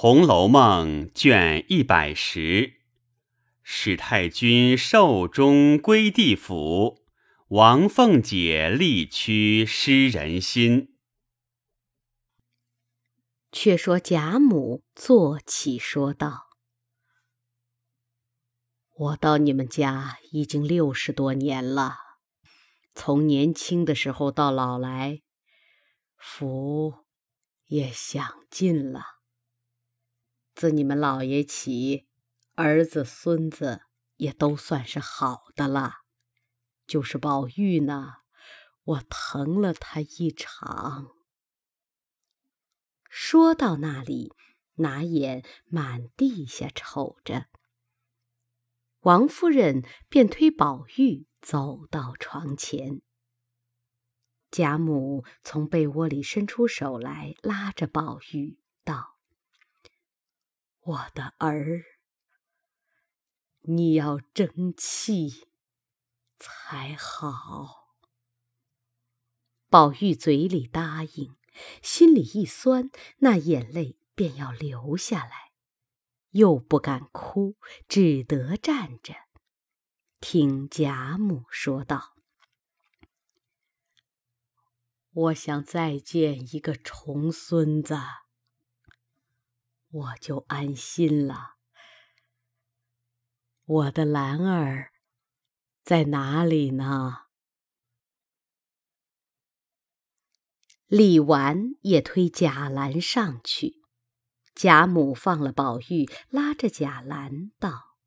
红楼梦》卷一百十，史太君寿终归地府，王凤姐力屈失人心。却说贾母坐起说道：“我到你们家已经六十多年了，从年轻的时候到老来，福也享尽了。自你们老爷起，儿子孙子也都算是好的了。就是宝玉呢，我疼了他一场。”说到那里，拿眼满地下瞅着。王夫人便推宝玉走到床前。贾母从被窝里伸出手来，拉着宝玉道：“我的儿，你要争气才好。”宝玉嘴里答应。心里一酸，那眼泪便要流下来，又不敢哭，只得站着，听贾母说道：“我想再见一个重孙子，我就安心了。我的兰儿在哪里呢？”李纨也推贾兰上去，贾母放了宝玉，拉着贾兰道：“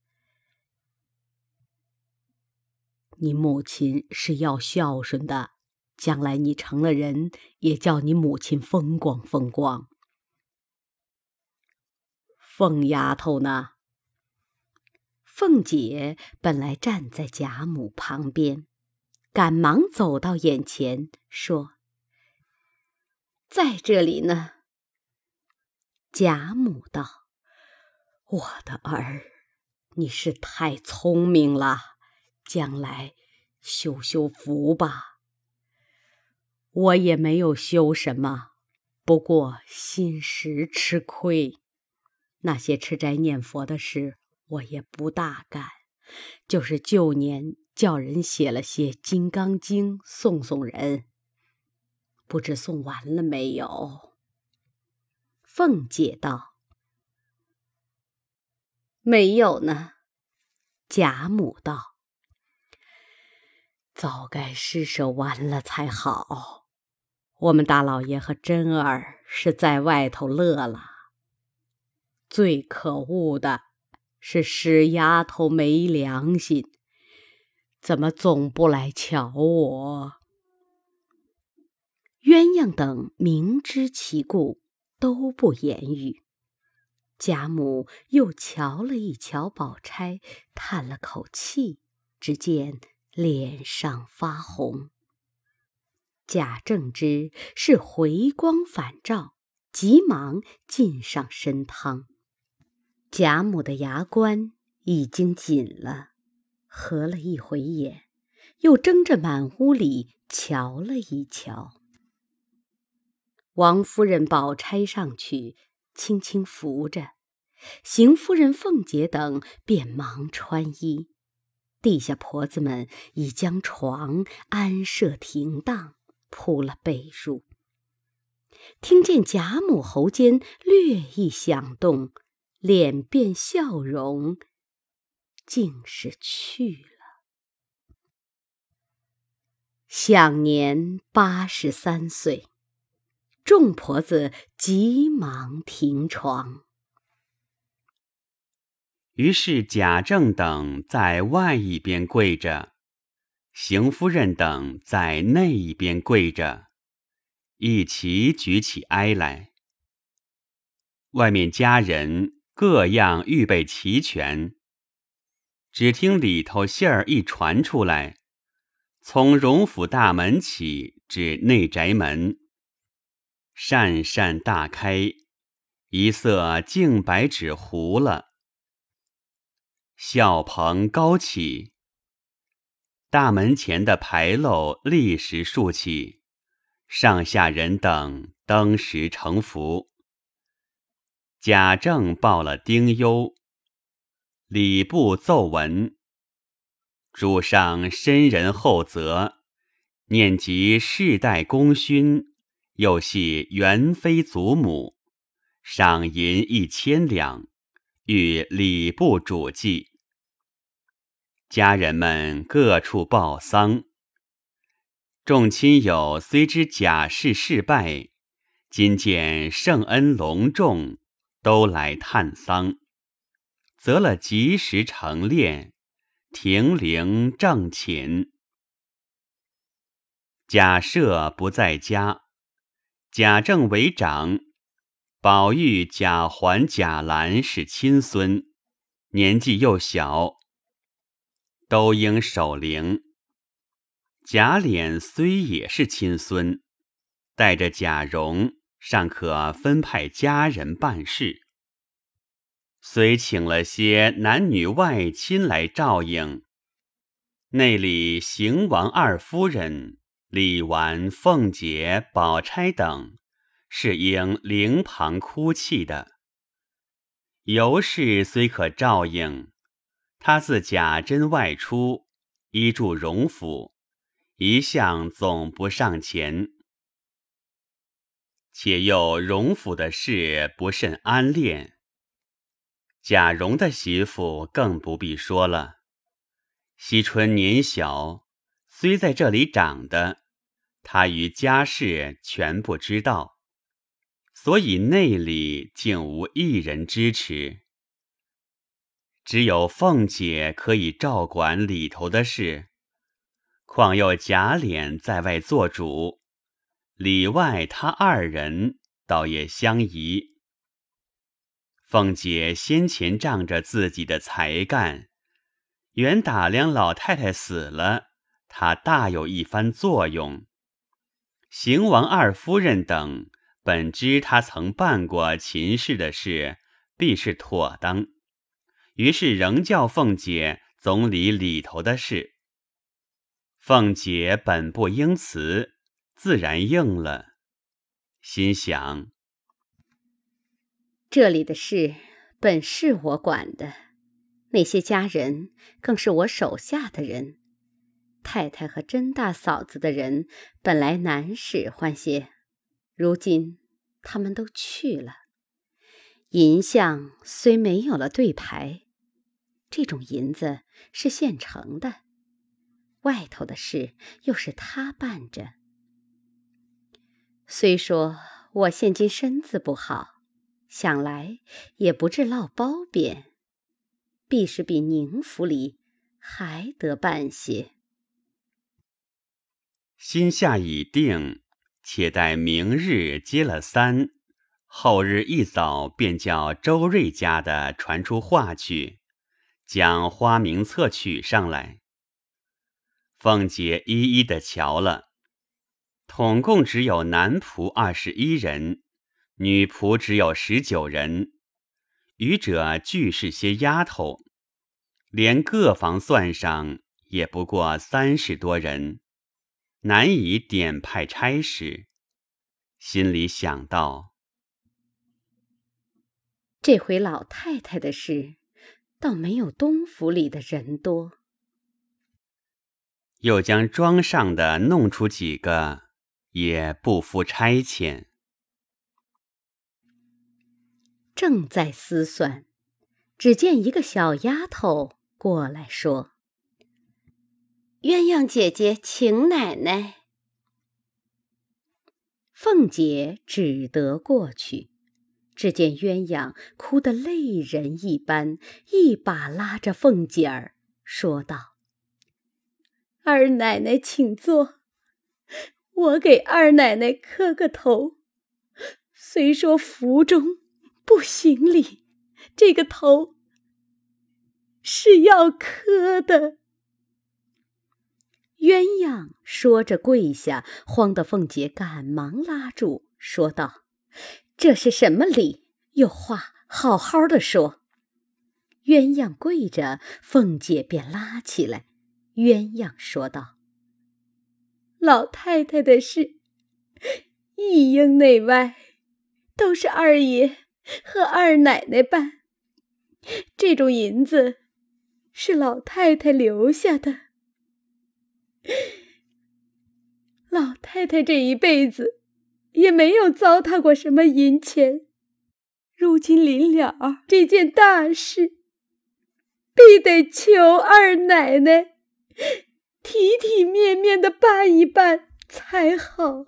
你母亲是要孝顺的，将来你成了人，也叫你母亲风光风光。”凤丫头呢？凤姐本来站在贾母旁边，赶忙走到眼前说。在这里呢。贾母道：“我的儿，你是太聪明了，将来修修福吧。我也没有修什么，不过心实吃亏。那些吃斋念佛的事，我也不大干，就是旧年叫人写了些《金刚经》，送送人。”不知送完了没有？凤姐道：“没有呢。”贾母道：“早该施舍完了才好。我们大老爷和珍儿是在外头乐了。最可恶的是使丫头没良心，怎么总不来瞧我？”鸳鸯等明知其故，都不言语。贾母又瞧了一瞧宝钗，叹了口气，只见脸上发红。贾政知是回光返照，急忙进上参汤。贾母的牙关已经紧了，合了一回眼，又睁着满屋里瞧了一瞧。王夫人、宝钗上去，轻轻扶着；邢夫人、凤姐等便忙穿衣。地下婆子们已将床安设停当，铺了被褥。听见贾母喉间略一响动，脸变笑容，竟是去了，享年八十三岁。众婆子急忙停床，于是贾政等在外一边跪着，邢夫人等在内一边跪着，一齐举起哀来。外面家人各样预备齐全，只听里头信儿一传出来，从荣府大门起至内宅门。扇扇大开，一色净白纸糊了。笑棚高起，大门前的牌楼立时竖起，上下人等登时成服。贾政报了丁忧。礼部奏闻：主上深仁厚泽，念及世代功勋，又系元妃祖母，赏银一千两，与礼部主祭。家人们各处报丧，众亲友虽知贾氏事败，今见圣恩隆重。都来探丧，择了吉时成殓，停灵正寝。贾赦不在家，贾政为长，宝玉、贾环、贾兰是亲孙，年纪又小，都应守灵。贾琏虽也是亲孙，带着贾蓉。尚可分派家人办事，虽请了些男女外亲来照应，内里邢王二夫人、李纨、凤姐、宝钗等，是应灵旁哭泣的。尤氏虽可照应，她自贾珍外出，依住荣府，一向总不上前。且又荣府的事不甚安恋，贾蓉的媳妇更不必说了。惜春年小，虽在这里长的，他与家事全不知道，所以内里竟无一人支持。只有凤姐可以照管里头的事，况又贾琏在外做主。里外他二人倒也相宜。凤姐先前仗着自己的才干，原打量老太太死了，她大有一番作用。邢王二夫人等本知他曾办过秦氏的事，必是妥当，于是仍叫凤姐总理里头的事。凤姐本不应辞。自然应了，心想：这里的事本是我管的，那些家人更是我手下的人。太太和甄大嫂子的人本来难使唤些，如今他们都去了。银项虽没有了对牌，这种银子是现成的，外头的事又是他办着。虽说我现今身子不好，想来也不至落包贬，必是比宁府里还得办些。心下已定，且待明日接了三，后日一早便叫周瑞家的传出话去，将花名册取上来。凤姐一一的瞧了。统共只有男仆二十一人，女仆只有十九人，余者俱是些丫头，连各房算上也不过三十多人，难以点派差事。心里想到：这回老太太的事，倒没有东府里的人多。又将庄上的弄出几个。也不负差遣。正在思算，只见一个小丫头过来说：“鸳鸯姐姐请奶奶。”凤姐只得过去，只见鸳鸯哭得泪人一般，一把拉着凤姐儿，说道：“二奶奶请坐。”我给二奶奶磕个头，虽说福中不行礼，这个头是要磕的。鸳鸯说着跪下，慌得凤姐赶忙拉住，说道：“这是什么礼？有话好好的说。”鸳鸯跪着，凤姐便拉起来。鸳鸯说道。老太太的事，一应内外，都是二爷和二奶奶办。这种银子是老太太留下的。老太太这一辈子也没有糟蹋过什么银钱，如今临了这件大事，必得求二奶奶体体面面的办一办才好。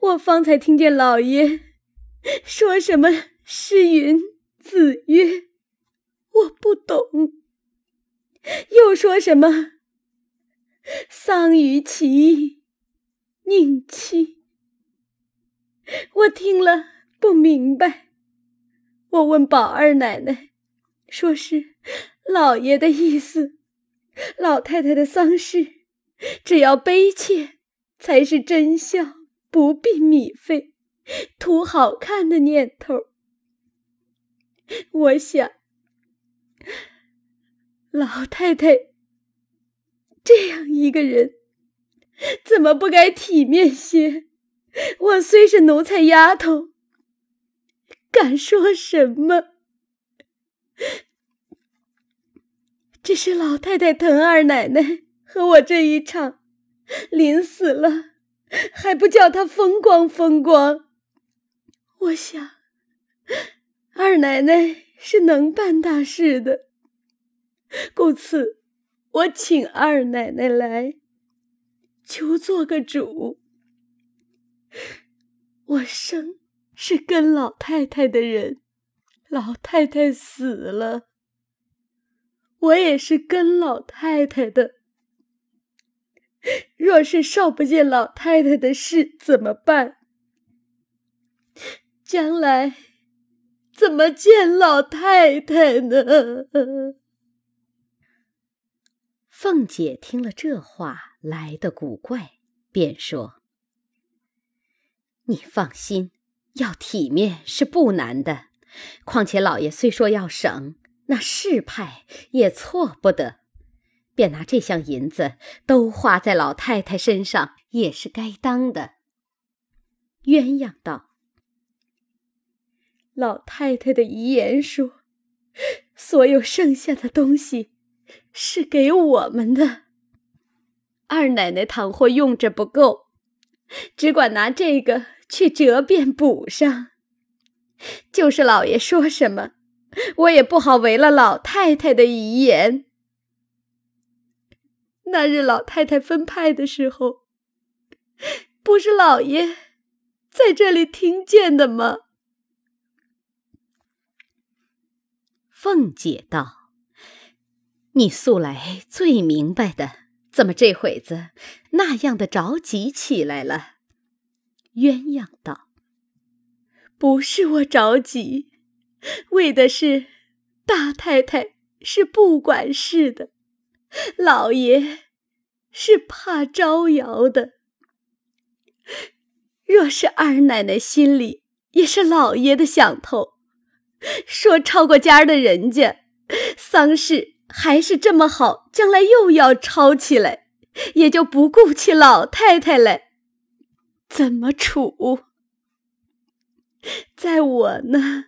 我方才听见老爷说什么“诗云子曰”，我不懂；又说什么“丧于期，宁戚”，我听了不明白。我问宝二奶奶，说是老爷的意思，老太太的丧事，只要悲切才是真孝。不必米费，图好看的念头。我想，老太太这样一个人，怎么不该体面些？我虽是奴才丫头，敢说什么？只是老太太疼二奶奶和我这一场，临死了。还不叫她风光风光？我想，二奶奶是能办大事的，故此我请二奶奶来，求做个主。我生是跟老太太的人，老太太死了，我也是跟老太太的。若是少不见老太太的事怎么办？将来怎么见老太太呢？凤姐听了这话来的古怪，便说：“你放心，要体面是不难的。况且老爷虽说要省，那事派也错不得。”便拿这项银子都花在老太太身上，也是该当的。鸳鸯道：“老太太的遗言说，所有剩下的东西是给我们的。二奶奶倘或用着不够，只管拿这个去折变补上。就是老爷说什么，我也不好违了老太太的遗言。”那日老太太分派的时候，不是老爷在这里听见的吗？凤姐道：“你素来最明白的，怎么这会子那样的着急起来了？”鸳鸯道：“不是我着急，为的是大太太是不管事的。”老爷是怕招摇的，若是二奶奶心里也是老爷的想头，说抄过家的人家丧事还是这么好，将来又要抄起来，也就不顾起老太太来，怎么处？在我呢，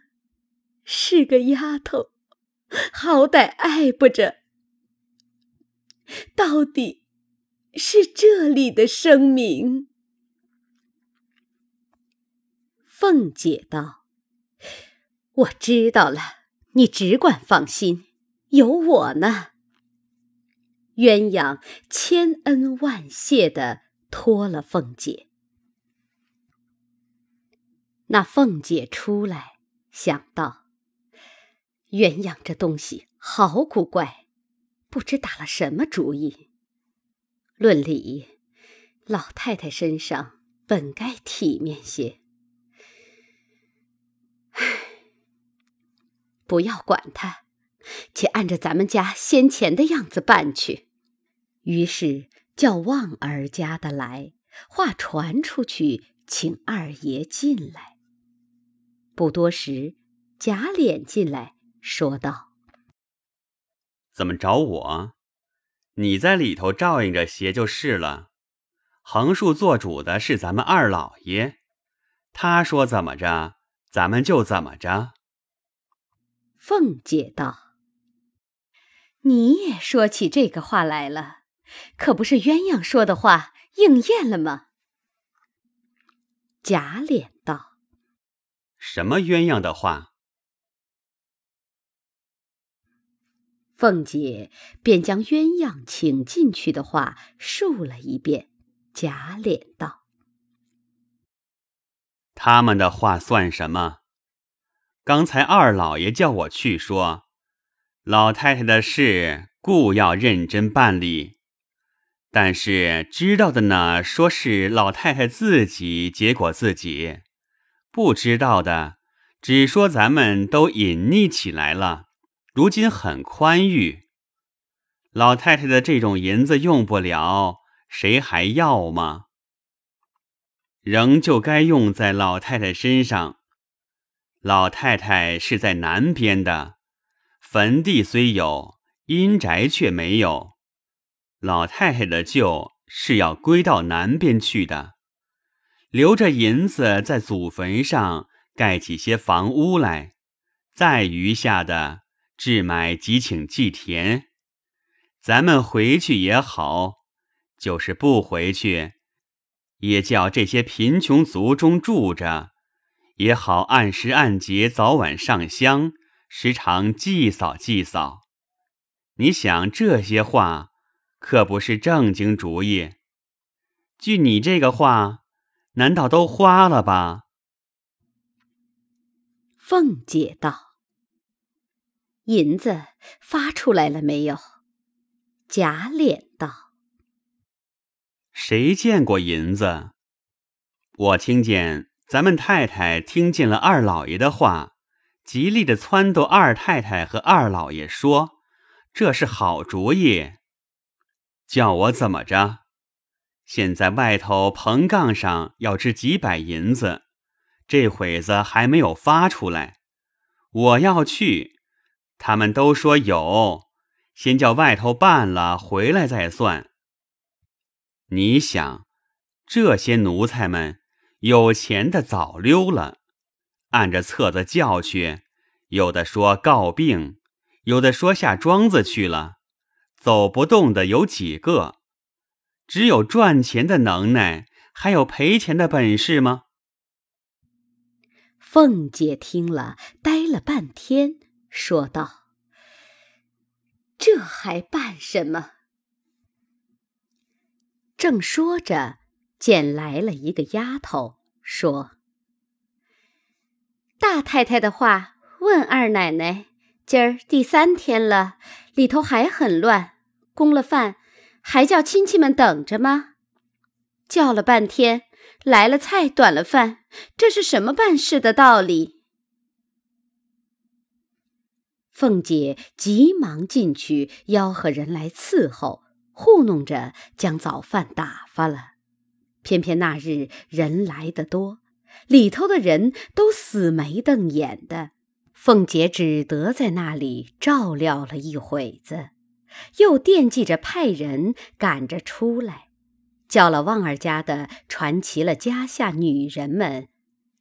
是个丫头，好歹爱不着。到底是这里的声明。凤姐道：“我知道了，你只管放心，有我呢。”鸳鸯千恩万谢的托了凤姐。那凤姐出来，想到鸳鸯这东西好古怪。不知打了什么主意。论理，老太太身上本该体面些。唉，不要管他，且按着咱们家先前的样子办去。于是叫旺儿家的来，话传出去，请二爷进来。不多时，贾琏进来，说道。怎么找我？你在里头照应着些就是了。横竖做主的是咱们二老爷，他说怎么着，咱们就怎么着。”凤姐道：“你也说起这个话来了，可不是鸳鸯说的话应验了吗？”贾琏道：“什么鸳鸯的话？”凤姐便将鸳鸯请进去的话述了一遍。贾琏道：“他们的话算什么？刚才二老爷叫我去说，老太太的事固要认真办理。但是知道的呢，说是老太太自己结果自己；不知道的，只说咱们都隐匿起来了。”如今很宽裕，老太太的这种银子用不了，谁还要吗？仍旧该用在老太太身上。老太太是在南边的，坟地虽有，阴宅却没有。老太太的旧是要归到南边去的，留着银子在祖坟上盖起些房屋来，再余下的。置买即请祭田，咱们回去也好；就是不回去，也叫这些贫穷族中住着，也好按时按节早晚上香，时常祭扫祭扫。你想这些话，可不是正经主意。据你这个话，难道都花了吧？凤姐道。银子发出来了没有？贾琏道：“谁见过银子？我听见咱们太太听见了二老爷的话，极力的撺掇二太太和二老爷说，这是好主意。叫我怎么着？现在外头棚杠上要值几百银子，这会子还没有发出来，我要去。”他们都说有，先叫外头办了，回来再算。你想，这些奴才们有钱的早溜了，按着册子叫去，有的说告病，有的说下庄子去了，走不动的有几个？只有赚钱的能耐，还有赔钱的本事吗？凤姐听了，呆了半天。说道：“这还办什么？”正说着，见来了一个丫头，说：“大太太的话问二奶奶，今儿第三天了，里头还很乱，供了饭，还叫亲戚们等着吗？叫了半天，来了菜，短了饭，这是什么办事的道理？”凤姐急忙进去吆喝人来伺候，糊弄着将早饭打发了。偏偏那日人来的多，里头的人都死眉瞪眼的，凤姐只得在那里照料了一会子，又惦记着派人赶着出来，叫了旺儿家的传齐了家下女人们，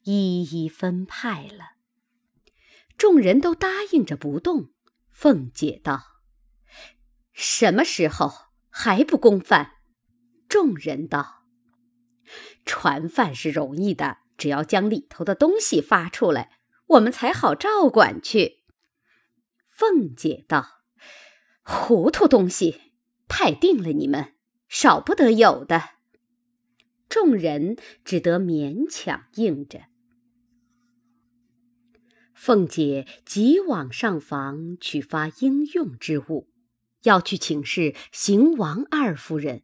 一一分派了。众人都答应着不动。凤姐道：“什么时候还不供饭？”众人道：“传饭是容易的，只要将里头的东西发出来，我们才好照管去。”凤姐道：“糊涂东西，派定了你们，少不得有的。”众人只得勉强应着。凤姐急往上房去发应用之物，要去请示邢王二夫人。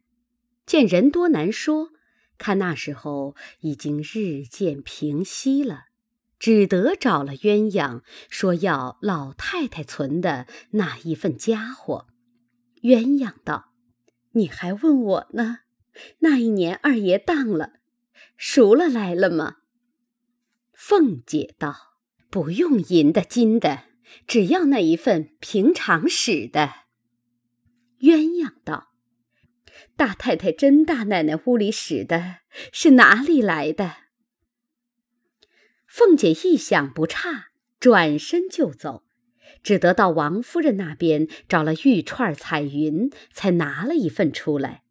见人多难说，看那时候已经日渐平息了，只得找了鸳鸯，说要老太太存的那一份家伙。鸳鸯道：“你还问我呢？那一年二爷当了，赎了来了吗？”凤姐道。不用银的金的，只要那一份平常使的。鸳鸯道：“大太太、甄大奶奶屋里使的是哪里来的？”凤姐一想不差，转身就走，只得到王夫人那边找了玉串彩云，才拿了一份出来，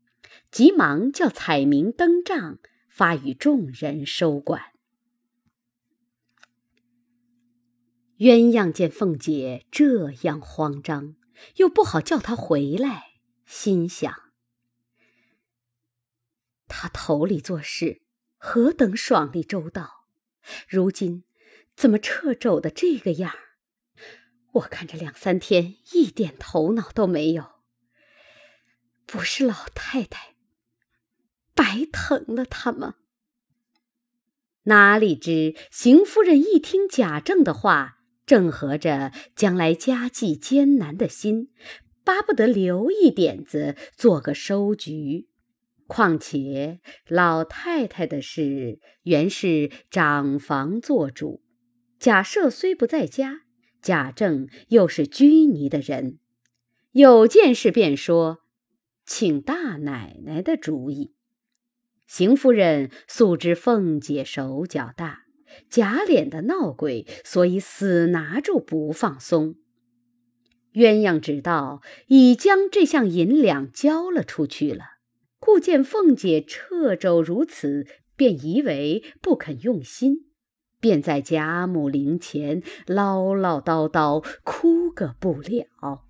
急忙叫彩明登帐，发与众人收管。鸳鸯见凤姐这样慌张，又不好叫她回来，心想：她头里做事何等爽利周到，如今怎么掣肘的这个样儿？我看这两三天一点头脑都没有，不是老太太白疼了她吗？哪里知邢夫人一听贾政的话。正合着将来家计艰难的心，巴不得留一点子做个收局。况且老太太的事原是长房做主，贾赦虽不在家，贾政又是拘泥的人，有件事便说，请大奶奶的主意。邢夫人素知凤姐手脚大。假脸的闹鬼，所以死拿住不放松。鸳鸯知道已将这项银两交了出去了，故见凤姐掣肘如此，便以为不肯用心，便在贾母灵前唠唠叨叨，哭个不了。